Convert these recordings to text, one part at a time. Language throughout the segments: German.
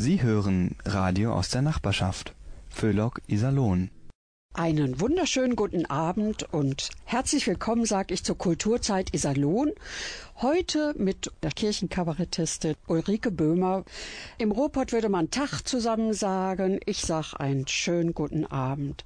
Sie hören Radio aus der Nachbarschaft. Föhlock Iserlohn. Einen wunderschönen guten Abend und herzlich willkommen, sage ich, zur Kulturzeit Iserlohn. Heute mit der Kirchenkabarettistin Ulrike Böhmer. Im Ruhrpott würde man Tag zusammen sagen. Ich sag einen schönen guten Abend.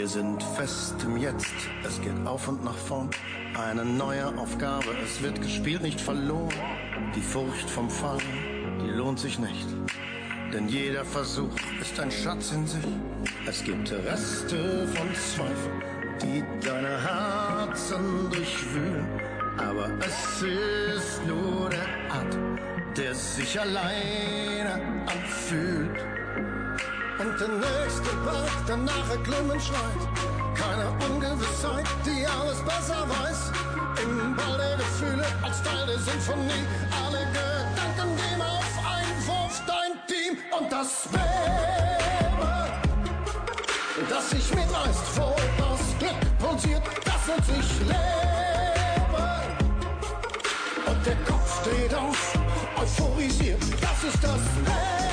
Wir sind fest im Jetzt, es geht auf und nach vorn. Eine neue Aufgabe, es wird gespielt, nicht verloren. Die Furcht vom Fall, die lohnt sich nicht. Denn jeder Versuch ist ein Schatz in sich. Es gibt Reste von Zweifel, die deine Herzen durchwühlen. Aber es ist nur der Atem, der sich alleine anfühlt. Und der nächste Berg, der nachher Glimmen schreit. Keine Ungewissheit, die alles besser weiß. Im Ball der Gefühle, als Teil der Sinfonie. Alle Gedanken gehen auf Einwurf, dein Team und das Leben, das sich mitreißt, wo das Glück pulsiert, das nennt sich Leben. Und der Kopf steht auf, euphorisiert, das ist das Leben.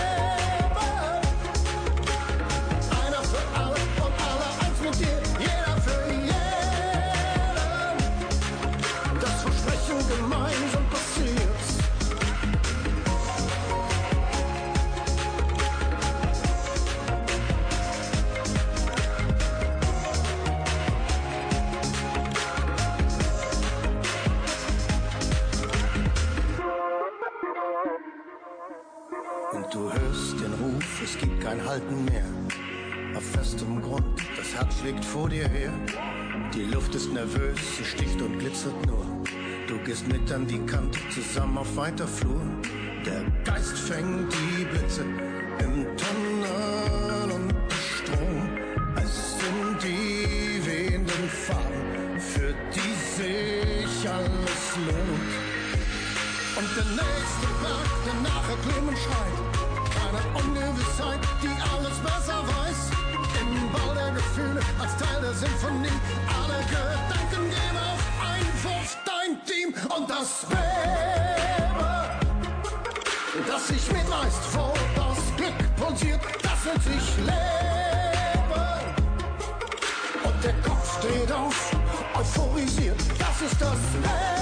Gehst mit an die Kante, zusammen auf weiter Flur. Der Geist fängt die Blitze im Tunnel und Strom. Es sind die wehenden Farben, für die sich alles lohnt. Und der nächste Berg, der nachher Glimmen schreit. Keine Ungewissheit, die alles besser weiß. Im Ball der Gefühle, als Teil der Sinfonie. Alle Gedanken und das Leben, das sich mitreißt, wo das Glück pulsiert, das nennt sich Leben. Und der Kopf steht auf, euphorisiert, das ist das Leben.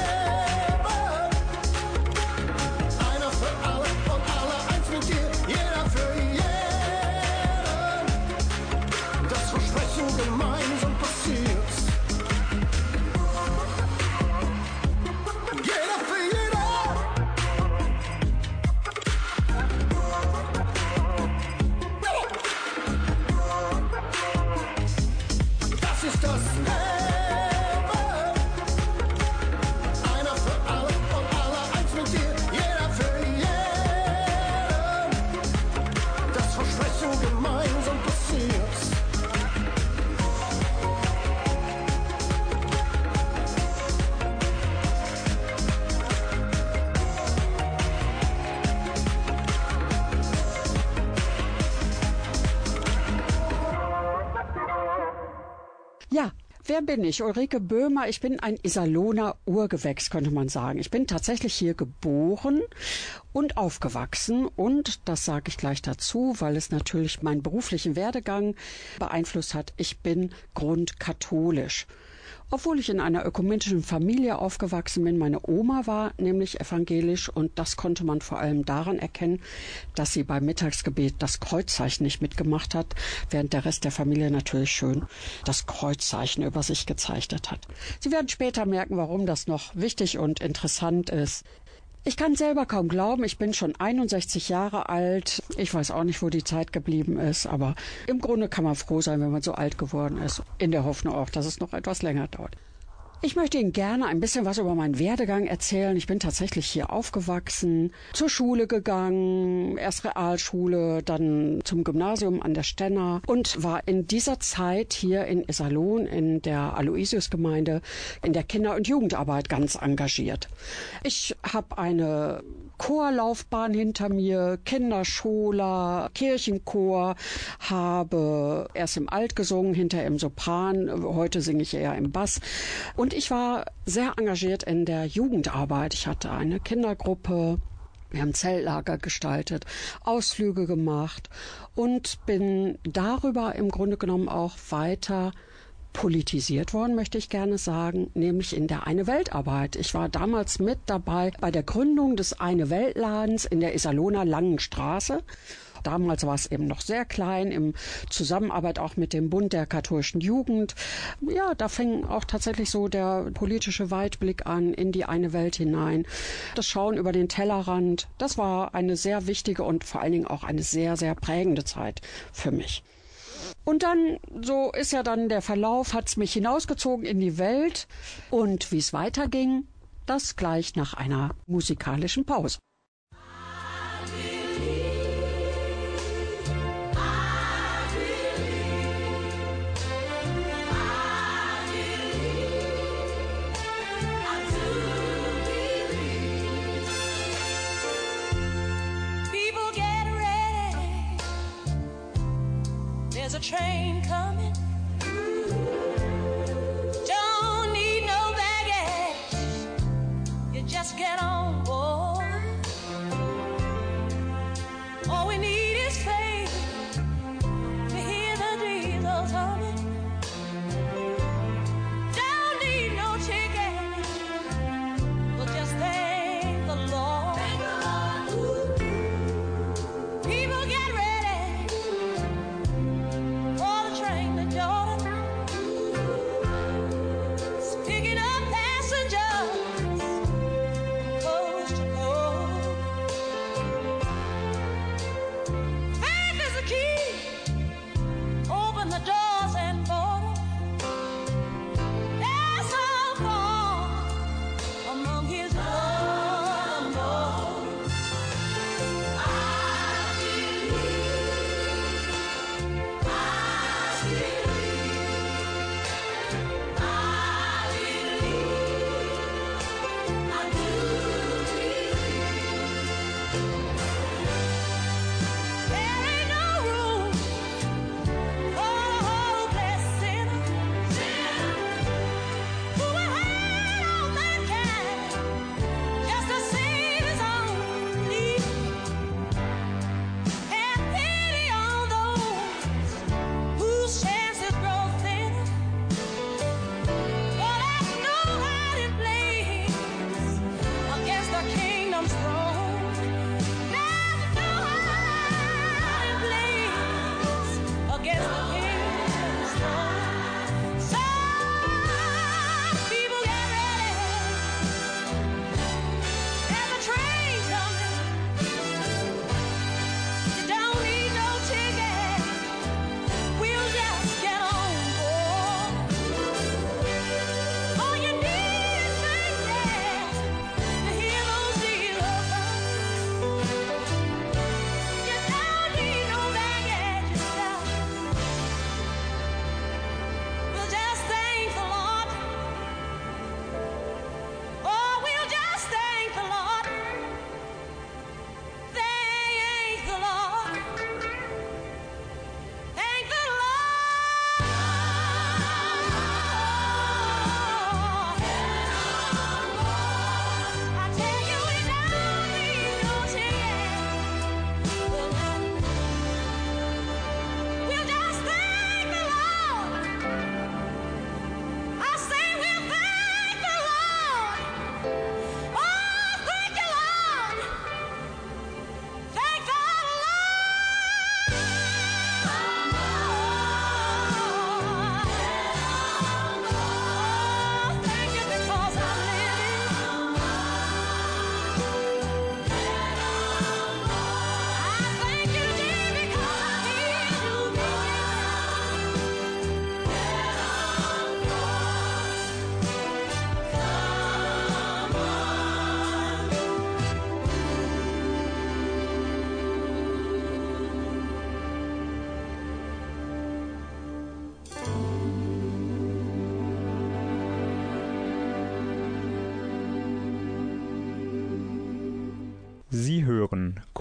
Bin ich? Ulrike Böhmer. Ich bin ein Iserlohner Urgewächs, könnte man sagen. Ich bin tatsächlich hier geboren und aufgewachsen. Und das sage ich gleich dazu, weil es natürlich meinen beruflichen Werdegang beeinflusst hat. Ich bin grundkatholisch. Obwohl ich in einer ökumenischen Familie aufgewachsen bin, meine Oma war nämlich evangelisch und das konnte man vor allem daran erkennen, dass sie beim Mittagsgebet das Kreuzzeichen nicht mitgemacht hat, während der Rest der Familie natürlich schön das Kreuzzeichen über sich gezeichnet hat. Sie werden später merken, warum das noch wichtig und interessant ist. Ich kann selber kaum glauben, ich bin schon 61 Jahre alt. Ich weiß auch nicht, wo die Zeit geblieben ist, aber im Grunde kann man froh sein, wenn man so alt geworden ist. In der Hoffnung auch, dass es noch etwas länger dauert. Ich möchte Ihnen gerne ein bisschen was über meinen Werdegang erzählen. Ich bin tatsächlich hier aufgewachsen, zur Schule gegangen, erst Realschule, dann zum Gymnasium an der Stenner und war in dieser Zeit hier in Iserlohn in der Aloysius-Gemeinde in der Kinder- und Jugendarbeit ganz engagiert. Ich habe eine Chorlaufbahn hinter mir, Kinderschola, Kirchenchor, habe erst im Alt gesungen, hinter im Sopran, heute singe ich eher im Bass. Und ich war sehr engagiert in der Jugendarbeit. Ich hatte eine Kindergruppe, wir haben Zelllager gestaltet, Ausflüge gemacht und bin darüber im Grunde genommen auch weiter politisiert worden, möchte ich gerne sagen, nämlich in der Eine Weltarbeit. Ich war damals mit dabei bei der Gründung des Eine Weltladens in der Iserlohner Langen Straße. Damals war es eben noch sehr klein, im Zusammenarbeit auch mit dem Bund der katholischen Jugend. Ja, da fing auch tatsächlich so der politische Weitblick an in die eine Welt hinein. Das Schauen über den Tellerrand, das war eine sehr wichtige und vor allen Dingen auch eine sehr, sehr prägende Zeit für mich. Und dann, so ist ja dann der Verlauf, hat's mich hinausgezogen in die Welt. Und wie es weiterging, das gleich nach einer musikalischen Pause. There's a train coming.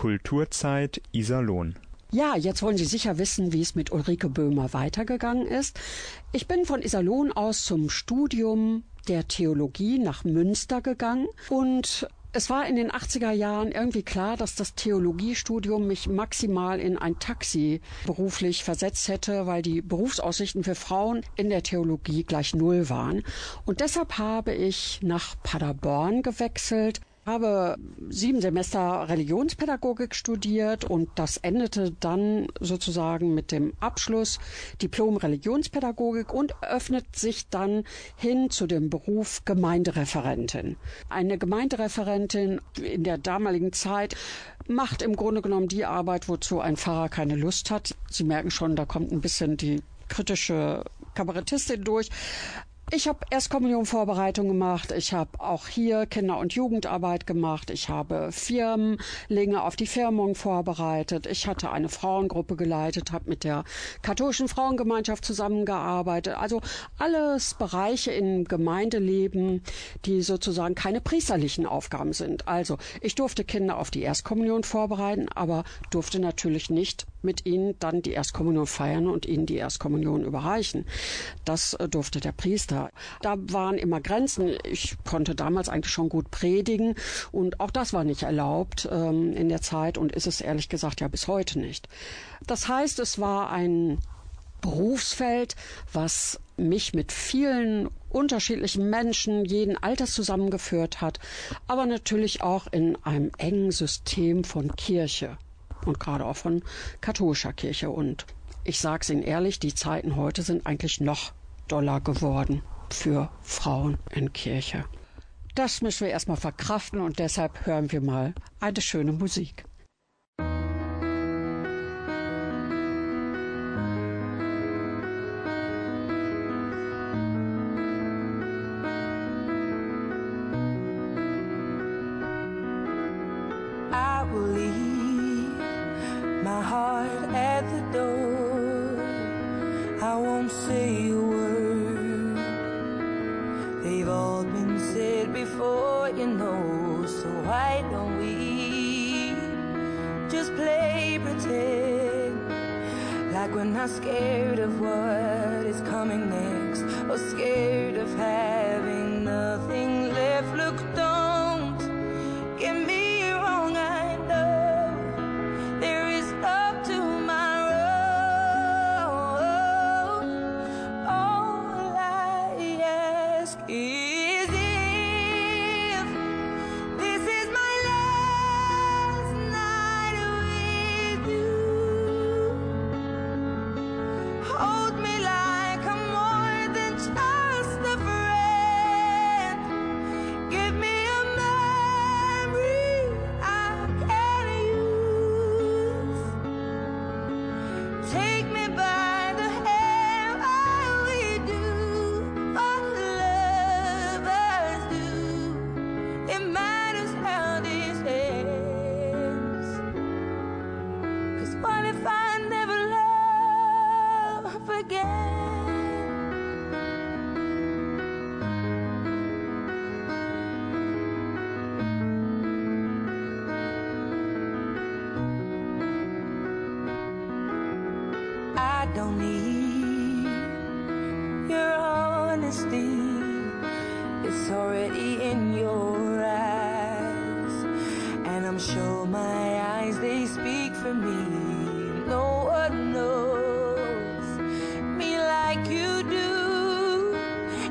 Kulturzeit Iserlohn. Ja, jetzt wollen Sie sicher wissen, wie es mit Ulrike Böhmer weitergegangen ist. Ich bin von Iserlohn aus zum Studium der Theologie nach Münster gegangen und es war in den 80er Jahren irgendwie klar, dass das Theologiestudium mich maximal in ein Taxi beruflich versetzt hätte, weil die Berufsaussichten für Frauen in der Theologie gleich null waren. Und deshalb habe ich nach Paderborn gewechselt habe sieben Semester Religionspädagogik studiert und das endete dann sozusagen mit dem Abschluss Diplom Religionspädagogik und öffnet sich dann hin zu dem Beruf Gemeindereferentin. Eine Gemeindereferentin in der damaligen Zeit macht im Grunde genommen die Arbeit, wozu ein Pfarrer keine Lust hat. Sie merken schon, da kommt ein bisschen die kritische Kabarettistin durch. Ich habe Erstkommunionvorbereitung gemacht. Ich habe auch hier Kinder- und Jugendarbeit gemacht. Ich habe Firmenlinge auf die Firmung vorbereitet. Ich hatte eine Frauengruppe geleitet, habe mit der katholischen Frauengemeinschaft zusammengearbeitet. Also alles Bereiche im Gemeindeleben, die sozusagen keine priesterlichen Aufgaben sind. Also ich durfte Kinder auf die Erstkommunion vorbereiten, aber durfte natürlich nicht mit ihnen dann die Erstkommunion feiern und ihnen die Erstkommunion überreichen. Das äh, durfte der Priester. Da waren immer Grenzen. Ich konnte damals eigentlich schon gut predigen und auch das war nicht erlaubt ähm, in der Zeit und ist es ehrlich gesagt ja bis heute nicht. Das heißt, es war ein Berufsfeld, was mich mit vielen unterschiedlichen Menschen jeden Alters zusammengeführt hat, aber natürlich auch in einem engen System von Kirche und gerade auch von katholischer Kirche. Und ich sage es Ihnen ehrlich, die Zeiten heute sind eigentlich noch doller geworden für Frauen in Kirche. Das müssen wir erstmal verkraften und deshalb hören wir mal eine schöne Musik. Not scared of what is coming next or scared of having nothing left. Look, don't get me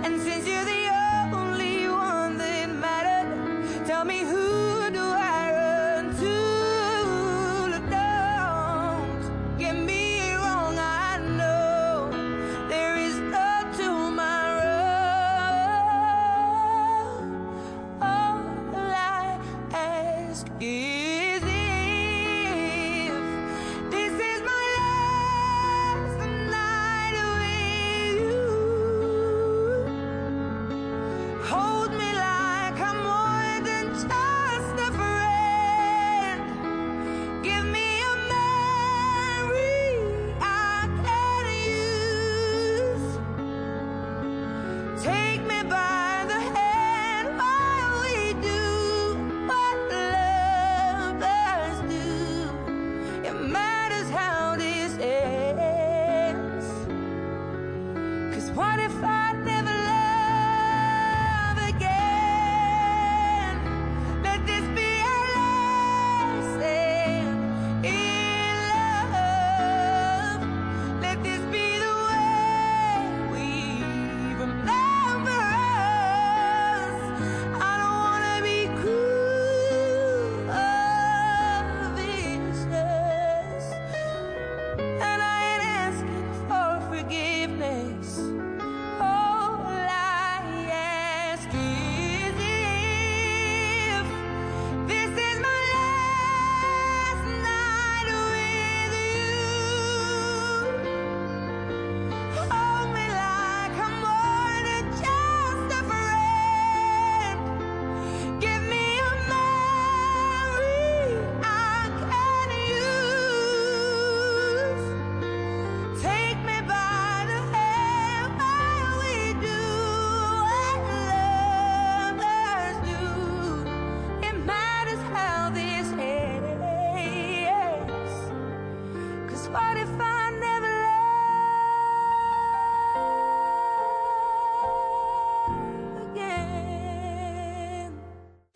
And since you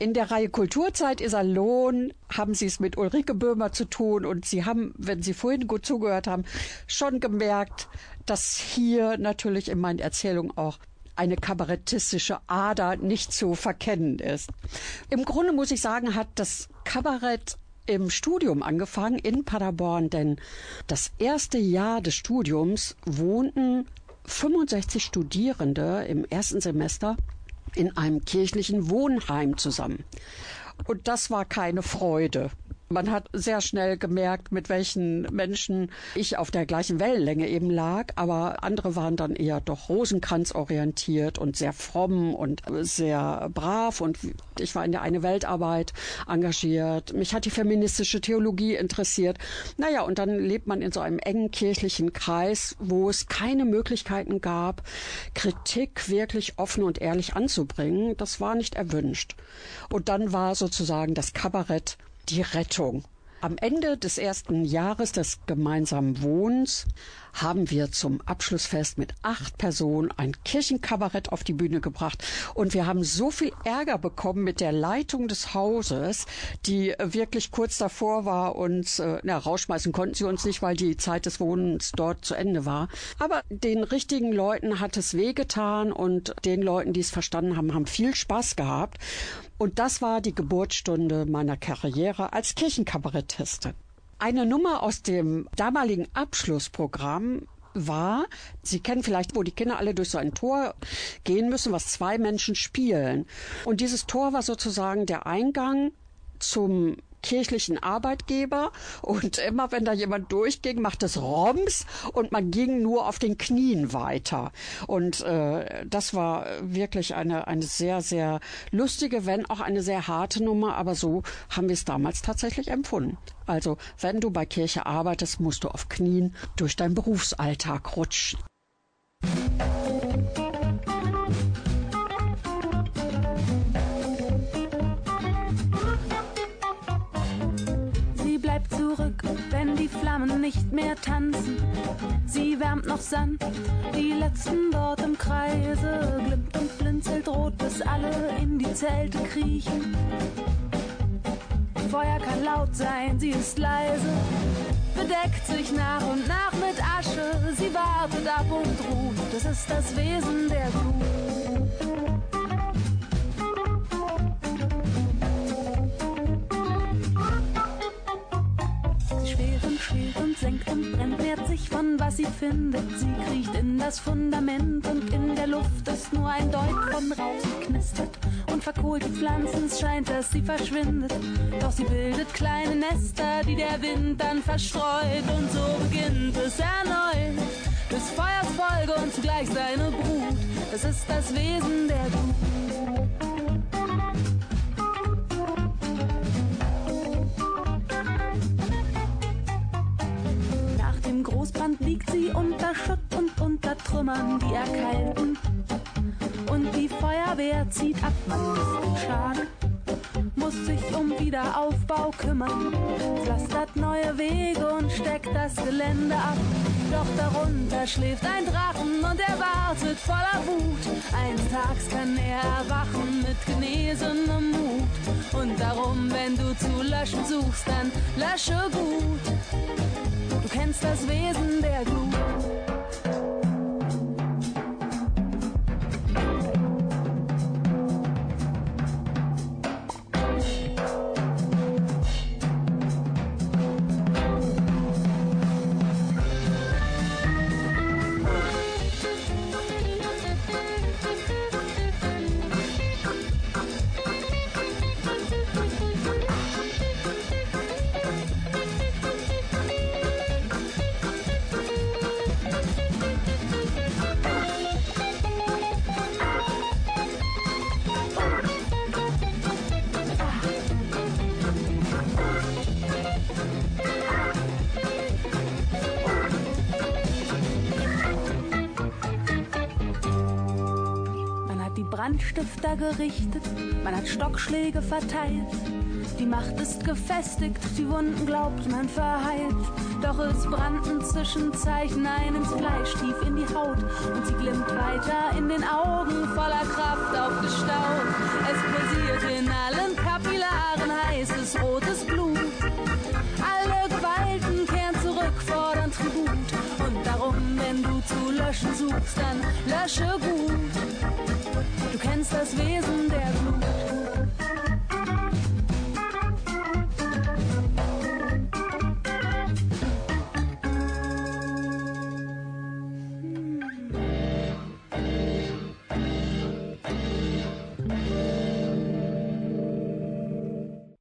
In der Reihe Kulturzeit Iserlohn haben Sie es mit Ulrike Böhmer zu tun und Sie haben, wenn Sie vorhin gut zugehört haben, schon gemerkt, dass hier natürlich in meinen Erzählungen auch eine kabarettistische Ader nicht zu verkennen ist. Im Grunde muss ich sagen, hat das Kabarett im Studium angefangen in Paderborn, denn das erste Jahr des Studiums wohnten 65 Studierende im ersten Semester in einem kirchlichen Wohnheim zusammen. Und das war keine Freude. Man hat sehr schnell gemerkt, mit welchen Menschen ich auf der gleichen Wellenlänge eben lag, aber andere waren dann eher doch rosenkranzorientiert und sehr fromm und sehr brav und ich war in der eine Weltarbeit engagiert. Mich hat die feministische Theologie interessiert. Naja, und dann lebt man in so einem engen kirchlichen Kreis, wo es keine Möglichkeiten gab, Kritik wirklich offen und ehrlich anzubringen. Das war nicht erwünscht. Und dann war sozusagen das Kabarett die Rettung. Am Ende des ersten Jahres des gemeinsamen Wohnens haben wir zum Abschlussfest mit acht Personen ein Kirchenkabarett auf die Bühne gebracht. Und wir haben so viel Ärger bekommen mit der Leitung des Hauses, die wirklich kurz davor war, uns, äh, na, rausschmeißen konnten sie uns nicht, weil die Zeit des Wohnens dort zu Ende war. Aber den richtigen Leuten hat es wehgetan und den Leuten, die es verstanden haben, haben viel Spaß gehabt. Und das war die Geburtsstunde meiner Karriere als Kirchenkabarettistin. Eine Nummer aus dem damaligen Abschlussprogramm war, Sie kennen vielleicht, wo die Kinder alle durch so ein Tor gehen müssen, was zwei Menschen spielen. Und dieses Tor war sozusagen der Eingang zum kirchlichen Arbeitgeber und immer wenn da jemand durchging, macht es Roms und man ging nur auf den Knien weiter. Und äh, das war wirklich eine, eine sehr, sehr lustige, wenn auch eine sehr harte Nummer, aber so haben wir es damals tatsächlich empfunden. Also wenn du bei Kirche arbeitest, musst du auf Knien durch deinen Berufsalltag rutschen. Sie zurück, wenn die Flammen nicht mehr tanzen. Sie wärmt noch sanft die letzten dort im Kreise, glimmt und blinzelt rot, bis alle in die Zelte kriechen. Feuer kann laut sein, sie ist leise, bedeckt sich nach und nach mit Asche. Sie wartet ab und ruft, das ist das Wesen der Glut. Nährt sich von was sie findet. Sie kriecht in das Fundament und in der Luft ist nur ein Deut von Rauch. Knistert und verkohlt die Pflanzen, es scheint, dass sie verschwindet. Doch sie bildet kleine Nester, die der Wind dann verstreut. Und so beginnt es erneut. Des Feuers Folge und zugleich seine Brut. Es ist das Wesen der Glut. Dem Großbrand liegt sie unter Schutt und unter Trümmern, die erkalten. Und die Feuerwehr zieht ab, man misst den Schaden, muss sich um Wiederaufbau kümmern, pflastert neue Wege und steckt das Gelände ab. Doch darunter schläft ein Drachen und er wartet voller Wut. Eines Tags kann er erwachen mit genesenem Mut. Und darum, wenn du zu löschen suchst, dann lösche gut. Du kennst das Wesen der Glut. Brandstifter gerichtet, man hat Stockschläge verteilt. Die Macht ist gefestigt, die Wunden glaubt man verheilt. Doch es brannten Zwischenzeichen ein ins Fleisch, tief in die Haut. Und sie glimmt weiter in den Augen, voller Kraft aufgestaut. Es pulsiert in allen Kapillaren heißes rotes Blut. Alle Gewalten kehren zurück, fordern Tribut. Und darum, wenn du zu löschen suchst, dann lösche gut. Das Wesen der Glut.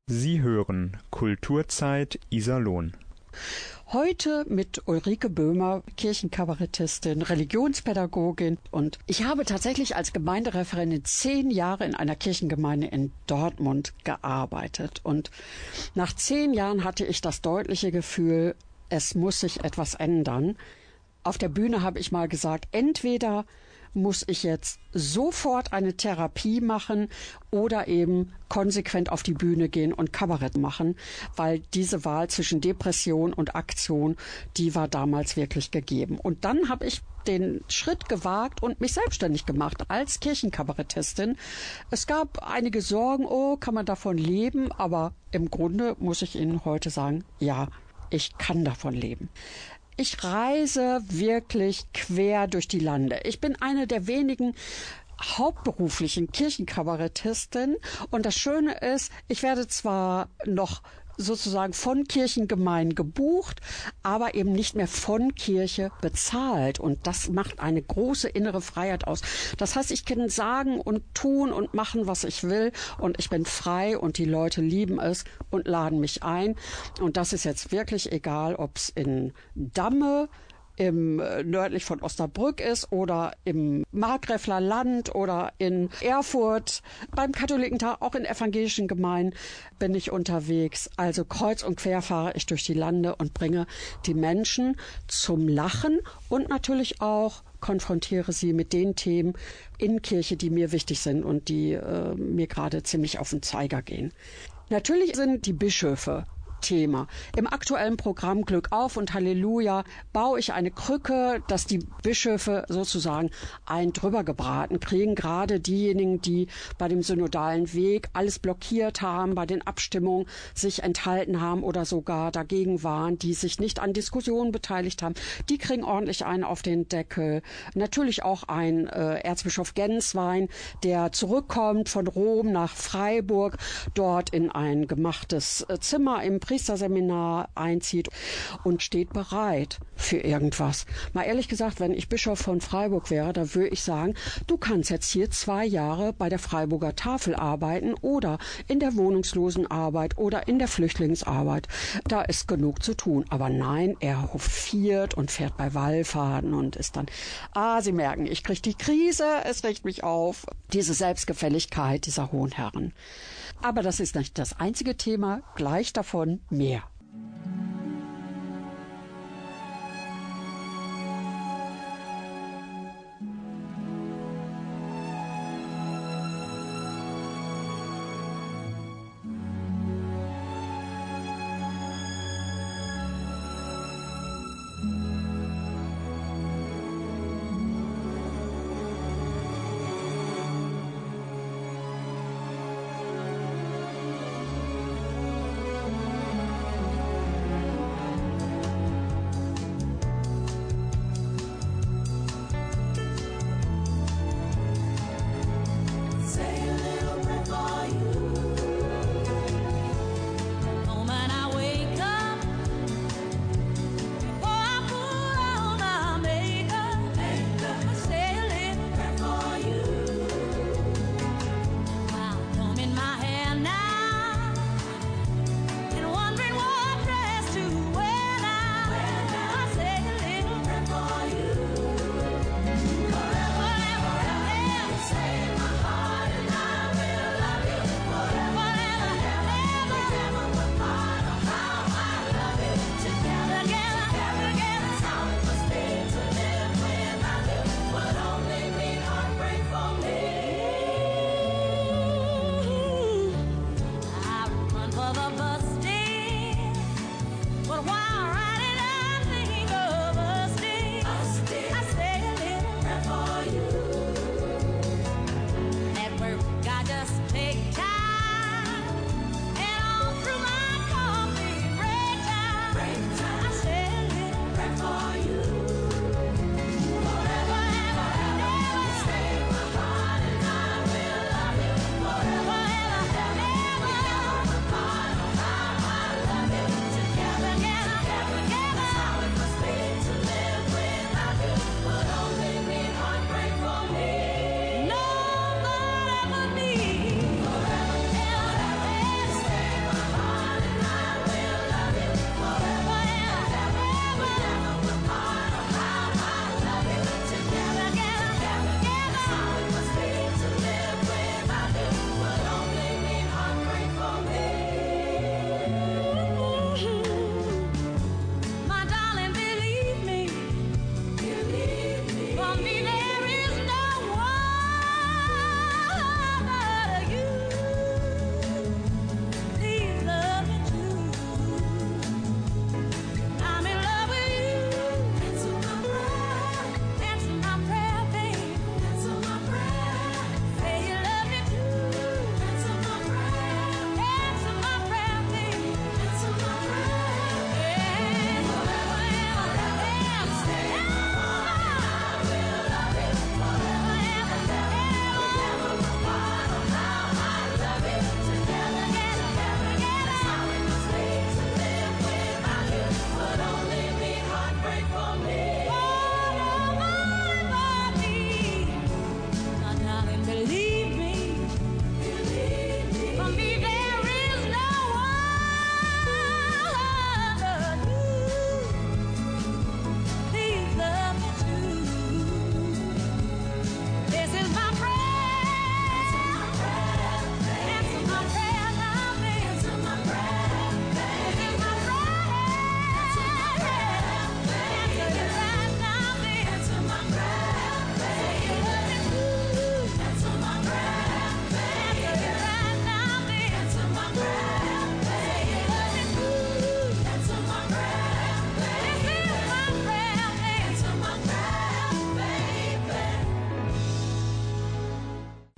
Sie hören Kulturzeit Iserlohn. Heute mit Ulrike Böhmer, Kirchenkabarettistin, Religionspädagogin. Und ich habe tatsächlich als Gemeindereferentin zehn Jahre in einer Kirchengemeinde in Dortmund gearbeitet. Und nach zehn Jahren hatte ich das deutliche Gefühl, es muss sich etwas ändern. Auf der Bühne habe ich mal gesagt, entweder muss ich jetzt sofort eine Therapie machen oder eben konsequent auf die Bühne gehen und Kabarett machen, weil diese Wahl zwischen Depression und Aktion, die war damals wirklich gegeben. Und dann habe ich den Schritt gewagt und mich selbstständig gemacht als Kirchenkabarettistin. Es gab einige Sorgen, oh, kann man davon leben? Aber im Grunde muss ich Ihnen heute sagen, ja, ich kann davon leben. Ich reise wirklich quer durch die Lande. Ich bin eine der wenigen hauptberuflichen Kirchenkabarettistin und das Schöne ist, ich werde zwar noch sozusagen von Kirchengemeinden gebucht, aber eben nicht mehr von Kirche bezahlt. Und das macht eine große innere Freiheit aus. Das heißt, ich kann sagen und tun und machen, was ich will. Und ich bin frei und die Leute lieben es und laden mich ein. Und das ist jetzt wirklich egal, ob es in Damme, im äh, nördlich von Osnabrück ist oder im Markgräfler Land oder in Erfurt. Beim Katholikentag, auch in evangelischen Gemeinden bin ich unterwegs. Also kreuz und quer fahre ich durch die Lande und bringe die Menschen zum Lachen und natürlich auch konfrontiere sie mit den Themen in Kirche, die mir wichtig sind und die äh, mir gerade ziemlich auf den Zeiger gehen. Natürlich sind die Bischöfe Thema. Im aktuellen Programm Glück auf und Halleluja baue ich eine Krücke, dass die Bischöfe sozusagen ein drüber gebraten kriegen. Gerade diejenigen, die bei dem synodalen Weg alles blockiert haben, bei den Abstimmungen sich enthalten haben oder sogar dagegen waren, die sich nicht an Diskussionen beteiligt haben, die kriegen ordentlich einen auf den Deckel. Natürlich auch ein äh, Erzbischof Genswein, der zurückkommt von Rom nach Freiburg, dort in ein gemachtes äh, Zimmer im Priesterseminar einzieht und steht bereit für irgendwas. Mal ehrlich gesagt, wenn ich Bischof von Freiburg wäre, da würde ich sagen, du kannst jetzt hier zwei Jahre bei der Freiburger Tafel arbeiten oder in der Wohnungslosenarbeit oder in der Flüchtlingsarbeit. Da ist genug zu tun. Aber nein, er hofiert und fährt bei Wallfahrten und ist dann, ah, Sie merken, ich kriege die Krise, es regt mich auf. Diese Selbstgefälligkeit dieser hohen Herren. Aber das ist nicht das einzige Thema, gleich davon mehr.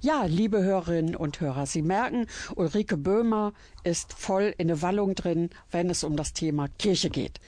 Ja, liebe Hörerinnen und Hörer, Sie merken, Ulrike Böhmer ist voll in der Wallung drin, wenn es um das Thema Kirche geht.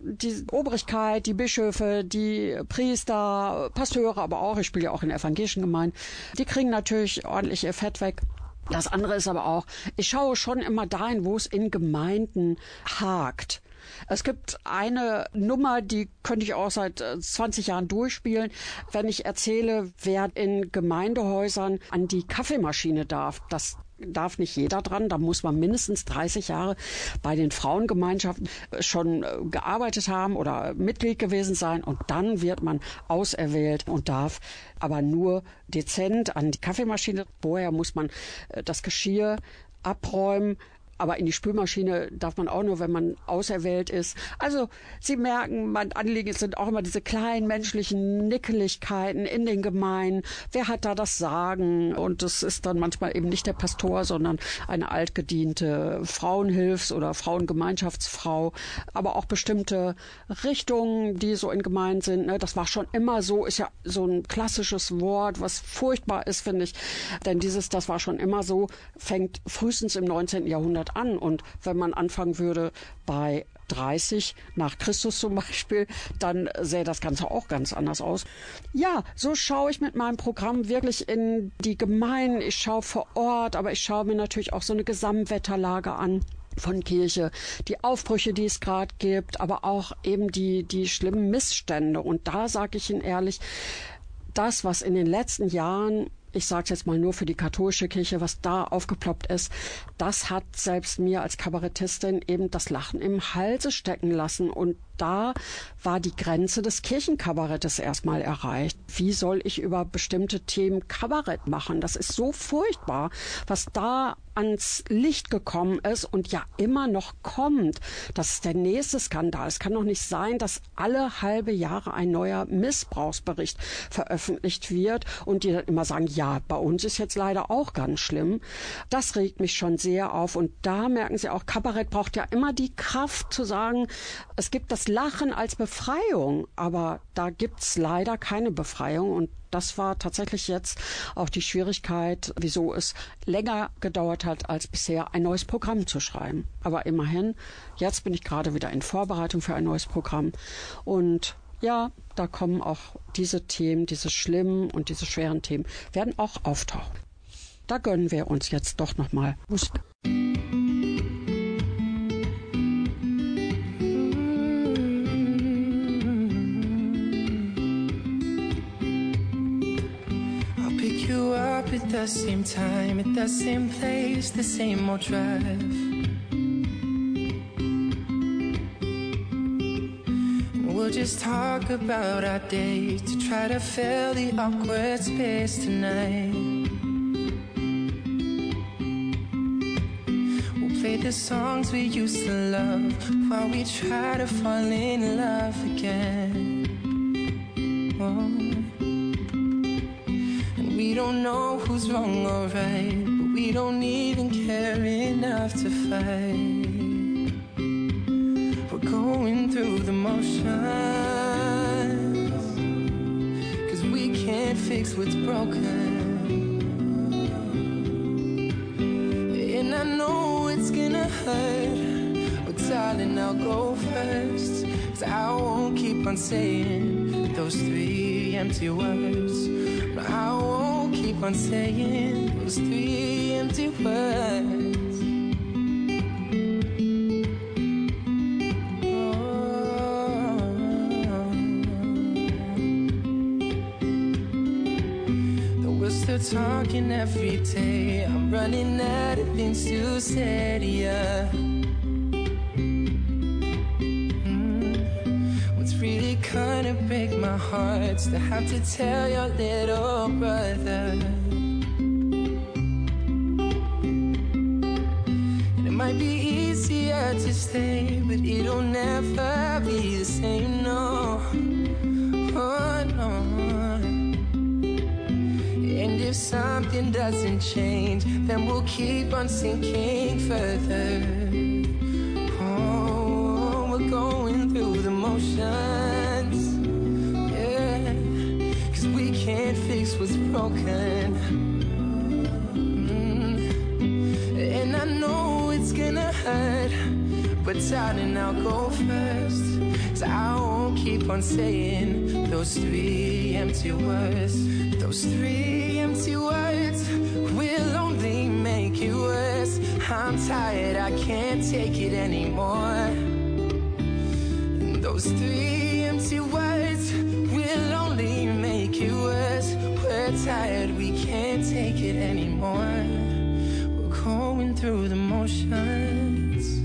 Die Obrigkeit, die Bischöfe, die Priester, Pasteure, aber auch, ich spiele ja auch in evangelischen Gemeinden, die kriegen natürlich ordentlich ihr Fett weg. Das andere ist aber auch, ich schaue schon immer dahin, wo es in Gemeinden hakt. Es gibt eine Nummer, die könnte ich auch seit 20 äh, Jahren durchspielen, wenn ich erzähle, wer in Gemeindehäusern an die Kaffeemaschine darf. Das darf nicht jeder dran. Da muss man mindestens 30 Jahre bei den Frauengemeinschaften äh, schon äh, gearbeitet haben oder Mitglied gewesen sein. Und dann wird man auserwählt und darf aber nur dezent an die Kaffeemaschine. Vorher muss man das Geschirr abräumen, aber in die Spülmaschine darf man auch nur, wenn man auserwählt ist. Also Sie merken, mein Anliegen sind auch immer diese kleinen menschlichen Nickeligkeiten in den Gemeinden. Wer hat da das Sagen? Und das ist dann manchmal eben nicht der Pastor, sondern eine altgediente Frauenhilfs- oder Frauengemeinschaftsfrau. Aber auch bestimmte Richtungen, die so in Gemeinden sind. Ne? Das war schon immer so, ist ja so ein klassisches Wort, was furchtbar ist, finde ich. Denn dieses, das war schon immer so, fängt frühestens im 19. Jahrhundert Jahrhundert an. Und wenn man anfangen würde bei 30 nach Christus zum Beispiel, dann sähe das Ganze auch ganz anders aus. Ja, so schaue ich mit meinem Programm wirklich in die Gemeinden. Ich schaue vor Ort, aber ich schaue mir natürlich auch so eine Gesamtwetterlage an von Kirche, die Aufbrüche, die es gerade gibt, aber auch eben die, die schlimmen Missstände. Und da sage ich Ihnen ehrlich, das, was in den letzten Jahren ich sage es jetzt mal nur für die katholische Kirche, was da aufgeploppt ist, das hat selbst mir als Kabarettistin eben das Lachen im Halse stecken lassen. Und da war die Grenze des Kirchenkabarettes erstmal erreicht. Wie soll ich über bestimmte Themen Kabarett machen? Das ist so furchtbar, was da ans Licht gekommen ist und ja immer noch kommt. Das ist der nächste Skandal. Es kann doch nicht sein, dass alle halbe Jahre ein neuer Missbrauchsbericht veröffentlicht wird und die dann immer sagen, ja, bei uns ist jetzt leider auch ganz schlimm. Das regt mich schon sehr auf und da merken Sie auch, Kabarett braucht ja immer die Kraft zu sagen, es gibt das Lachen als Befreiung, aber da gibt's leider keine Befreiung und das war tatsächlich jetzt auch die Schwierigkeit, wieso es länger gedauert hat, als bisher ein neues Programm zu schreiben. Aber immerhin, jetzt bin ich gerade wieder in Vorbereitung für ein neues Programm. Und ja, da kommen auch diese Themen, diese schlimmen und diese schweren Themen, werden auch auftauchen. Da gönnen wir uns jetzt doch nochmal Musik. at the same time, at the same place, the same old drive. We'll just talk about our days to try to fill the awkward space tonight. The songs we used to love while we try to fall in love again. Oh. We don't know who's wrong or right, but we don't even care enough to fight. We're going through the motions, cause we can't fix what's broken. Hurt, but darling, I'll go first. Cause I won't keep on saying those three empty words. But I won't keep on saying those three empty words. Talking every day, I'm running out of things to say to you. Hmm. What's really gonna break my heart to have to tell your little brother. And it might be easier to stay, but it'll never be the same, something doesn't change, then we'll keep on sinking further. Oh, we're going through the motions yeah. 'Cause we can't fix what's broken. Mm. And I know it's gonna hurt, but darling, I'll go first. So I won't keep on saying those three empty words. Those three empty words I'm tired, I can't take it anymore. And those three empty words will only make it worse. We're tired, we can't take it anymore. We're going through the motions.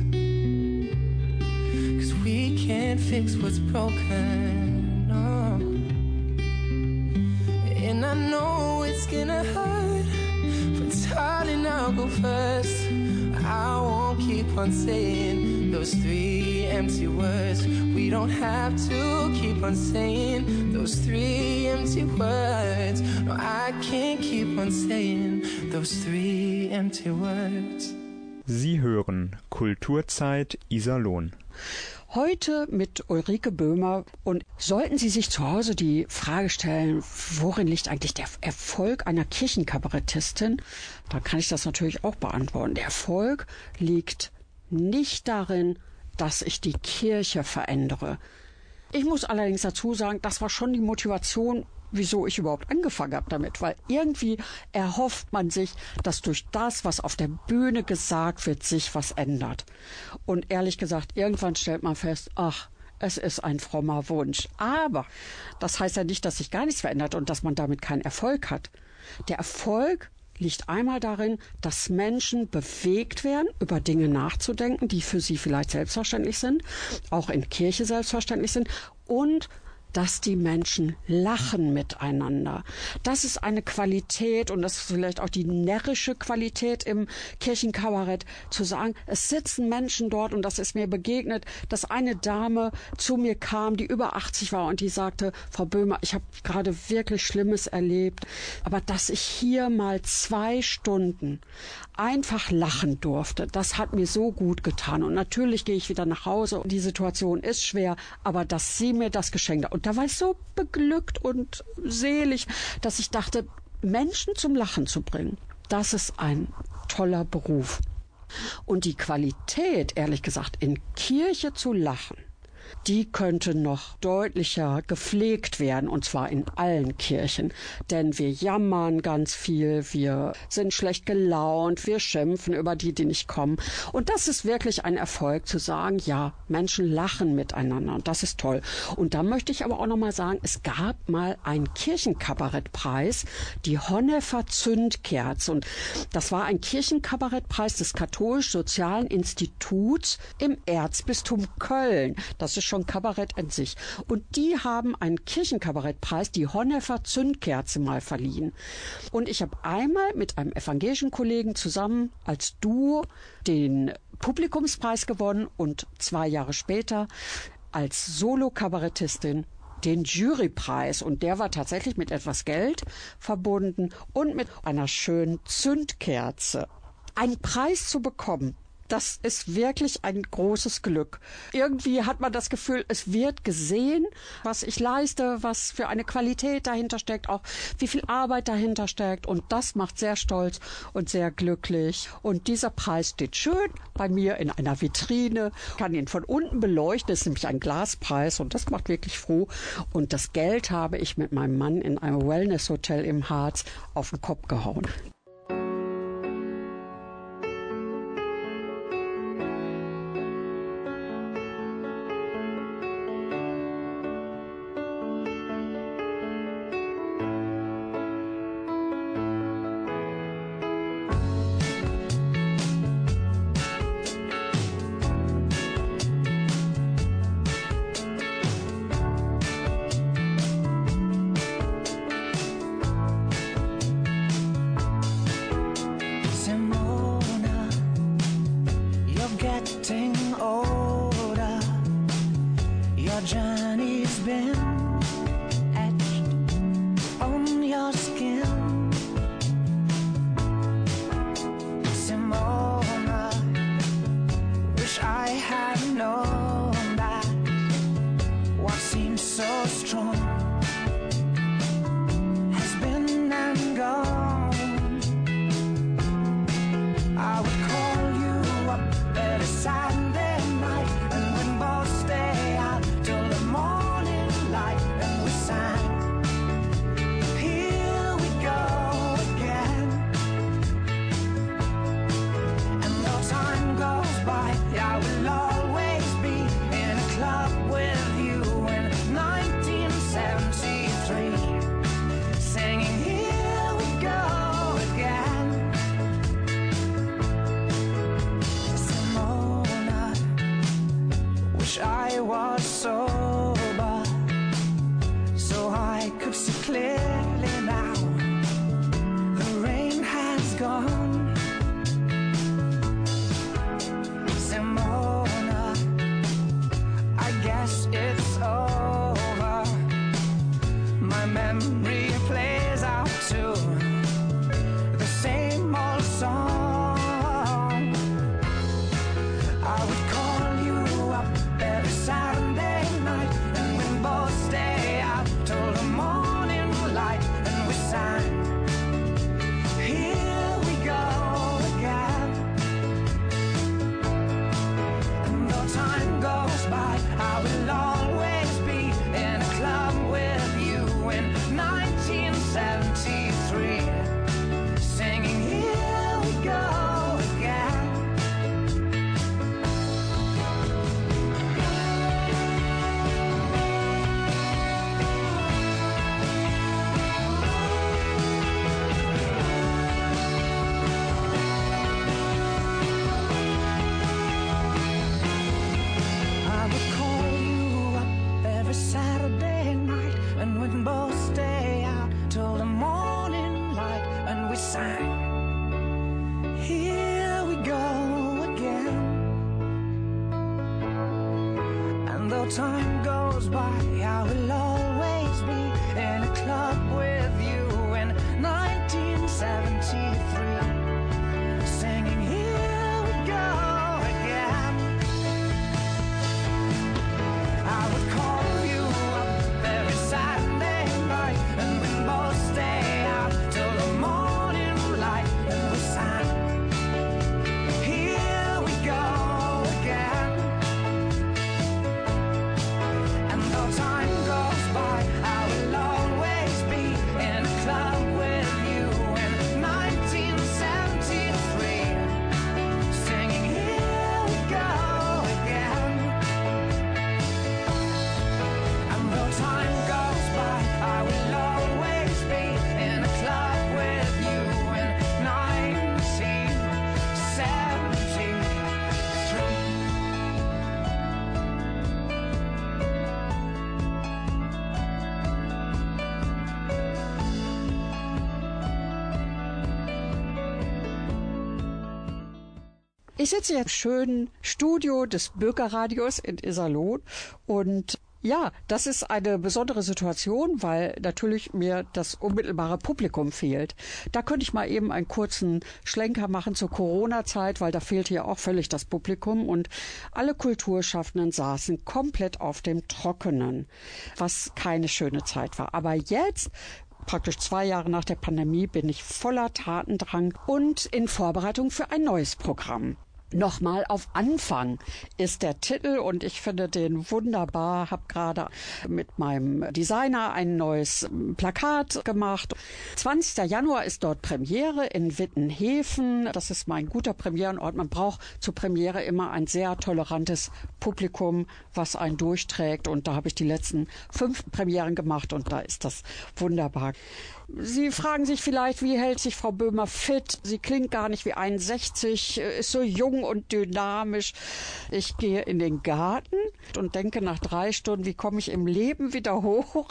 Cause we can't fix what's broken. No. And I know it's gonna hurt. But darling, I'll go first. Keep on saying those three empty words. We don't have to keep on saying those three empty words. No, I can't keep on saying those three empty words. Sie hören Kulturzeit Iserlohn. Heute mit Ulrike Böhmer und sollten Sie sich zu Hause die Frage stellen, worin liegt eigentlich der Erfolg einer Kirchenkabarettistin, dann kann ich das natürlich auch beantworten. Der Erfolg liegt nicht darin, dass ich die Kirche verändere. Ich muss allerdings dazu sagen, das war schon die Motivation, wieso ich überhaupt angefangen habe damit, weil irgendwie erhofft man sich, dass durch das, was auf der Bühne gesagt wird, sich was ändert. Und ehrlich gesagt, irgendwann stellt man fest, ach, es ist ein frommer Wunsch. Aber das heißt ja nicht, dass sich gar nichts verändert und dass man damit keinen Erfolg hat. Der Erfolg liegt einmal darin, dass Menschen bewegt werden, über Dinge nachzudenken, die für sie vielleicht selbstverständlich sind, auch in Kirche selbstverständlich sind und dass die Menschen lachen miteinander. Das ist eine Qualität und das ist vielleicht auch die närrische Qualität im Kirchenkabarett, zu sagen, es sitzen Menschen dort und das ist mir begegnet, dass eine Dame zu mir kam, die über 80 war und die sagte, Frau Böhmer, ich habe gerade wirklich Schlimmes erlebt, aber dass ich hier mal zwei Stunden einfach lachen durfte, das hat mir so gut getan. Und natürlich gehe ich wieder nach Hause. Die Situation ist schwer, aber dass sie mir das geschenkt hat. Und da war ich so beglückt und selig, dass ich dachte, Menschen zum Lachen zu bringen, das ist ein toller Beruf. Und die Qualität, ehrlich gesagt, in Kirche zu lachen, die könnte noch deutlicher gepflegt werden, und zwar in allen Kirchen. Denn wir jammern ganz viel, wir sind schlecht gelaunt, wir schimpfen über die, die nicht kommen. Und das ist wirklich ein Erfolg zu sagen, ja, Menschen lachen miteinander und das ist toll. Und da möchte ich aber auch nochmal sagen, es gab mal einen Kirchenkabarettpreis, die Honnefer Zündkerze. Und das war ein Kirchenkabarettpreis des Katholisch-Sozialen Instituts im Erzbistum Köln. Das ist schon Kabarett in sich. Und die haben einen Kirchenkabarettpreis, die Honnefer Zündkerze, mal verliehen. Und ich habe einmal mit einem evangelischen Kollegen zusammen als Duo den Publikumspreis gewonnen und zwei Jahre später als Solo-Kabarettistin den Jurypreis und der war tatsächlich mit etwas Geld verbunden und mit einer schönen Zündkerze. Einen Preis zu bekommen, das ist wirklich ein großes Glück. Irgendwie hat man das Gefühl, es wird gesehen, was ich leiste, was für eine Qualität dahinter steckt, auch wie viel Arbeit dahinter steckt. Und das macht sehr stolz und sehr glücklich. Und dieser Preis steht schön bei mir in einer Vitrine, kann ihn von unten beleuchten. Das ist nämlich ein Glaspreis und das macht wirklich froh. Und das Geld habe ich mit meinem Mann in einem Wellness-Hotel im Harz auf den Kopf gehauen. Ich sitze jetzt im schönen Studio des Bürgerradios in Iserlohn und ja, das ist eine besondere Situation, weil natürlich mir das unmittelbare Publikum fehlt. Da könnte ich mal eben einen kurzen Schlenker machen zur Corona-Zeit, weil da fehlte ja auch völlig das Publikum und alle Kulturschaffenden saßen komplett auf dem Trockenen, was keine schöne Zeit war. Aber jetzt Praktisch zwei Jahre nach der Pandemie bin ich voller Tatendrang und in Vorbereitung für ein neues Programm. Nochmal auf Anfang ist der Titel und ich finde den wunderbar. Hab gerade mit meinem Designer ein neues Plakat gemacht. 20. Januar ist dort Premiere in Wittenhefen. Das ist mein guter Premierenort. Man braucht zur Premiere immer ein sehr tolerantes Publikum, was einen durchträgt. Und da habe ich die letzten fünf Premieren gemacht und da ist das wunderbar. Sie fragen sich vielleicht, wie hält sich Frau Böhmer fit? Sie klingt gar nicht wie 61, ist so jung und dynamisch. Ich gehe in den Garten und denke nach drei Stunden, wie komme ich im Leben wieder hoch?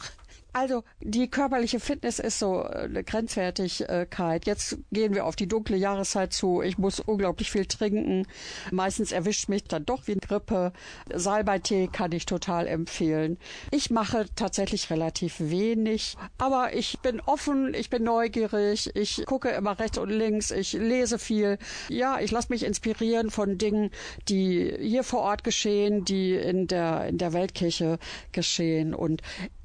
Also die körperliche Fitness ist so eine Grenzwertigkeit. Jetzt gehen wir auf die dunkle Jahreszeit zu. Ich muss unglaublich viel trinken. Meistens erwischt mich dann doch wie Grippe. Salbeitee kann ich total empfehlen. Ich mache tatsächlich relativ wenig, aber ich bin offen, ich bin neugierig, ich gucke immer rechts und links, ich lese viel. Ja, ich lasse mich inspirieren von Dingen, die hier vor Ort geschehen, die in der in der Weltkirche geschehen und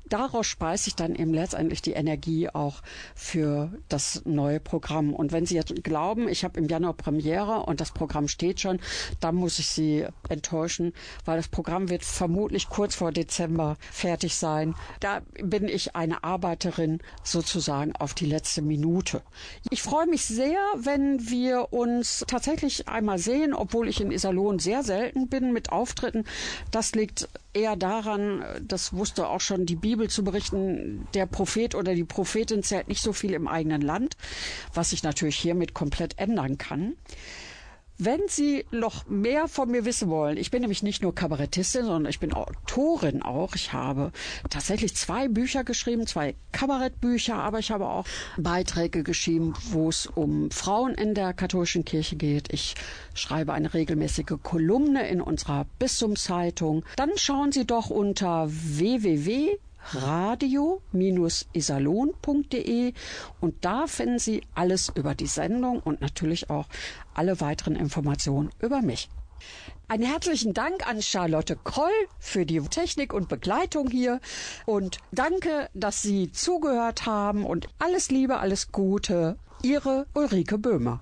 daraus speise ich dann eben letztendlich die Energie auch für das neue Programm. Und wenn Sie jetzt glauben, ich habe im Januar Premiere und das Programm steht schon, dann muss ich Sie enttäuschen, weil das Programm wird vermutlich kurz vor Dezember fertig sein. Da bin ich eine Arbeiterin sozusagen auf die letzte Minute. Ich freue mich sehr, wenn wir uns tatsächlich einmal sehen, obwohl ich in Iserlohn sehr selten bin mit Auftritten. Das liegt eher daran, das wusste auch schon die Bibel zu berichten, der Prophet oder die Prophetin zählt nicht so viel im eigenen Land, was sich natürlich hiermit komplett ändern kann. Wenn Sie noch mehr von mir wissen wollen, ich bin nämlich nicht nur Kabarettistin, sondern ich bin Autorin auch. Ich habe tatsächlich zwei Bücher geschrieben, zwei Kabarettbücher, aber ich habe auch Beiträge geschrieben, wo es um Frauen in der katholischen Kirche geht. Ich schreibe eine regelmäßige Kolumne in unserer Bistumszeitung. Dann schauen Sie doch unter www radio-isalon.de und da finden Sie alles über die Sendung und natürlich auch alle weiteren Informationen über mich. Einen herzlichen Dank an Charlotte Kroll für die Technik und Begleitung hier und danke, dass Sie zugehört haben und alles Liebe, alles Gute. Ihre Ulrike Böhmer.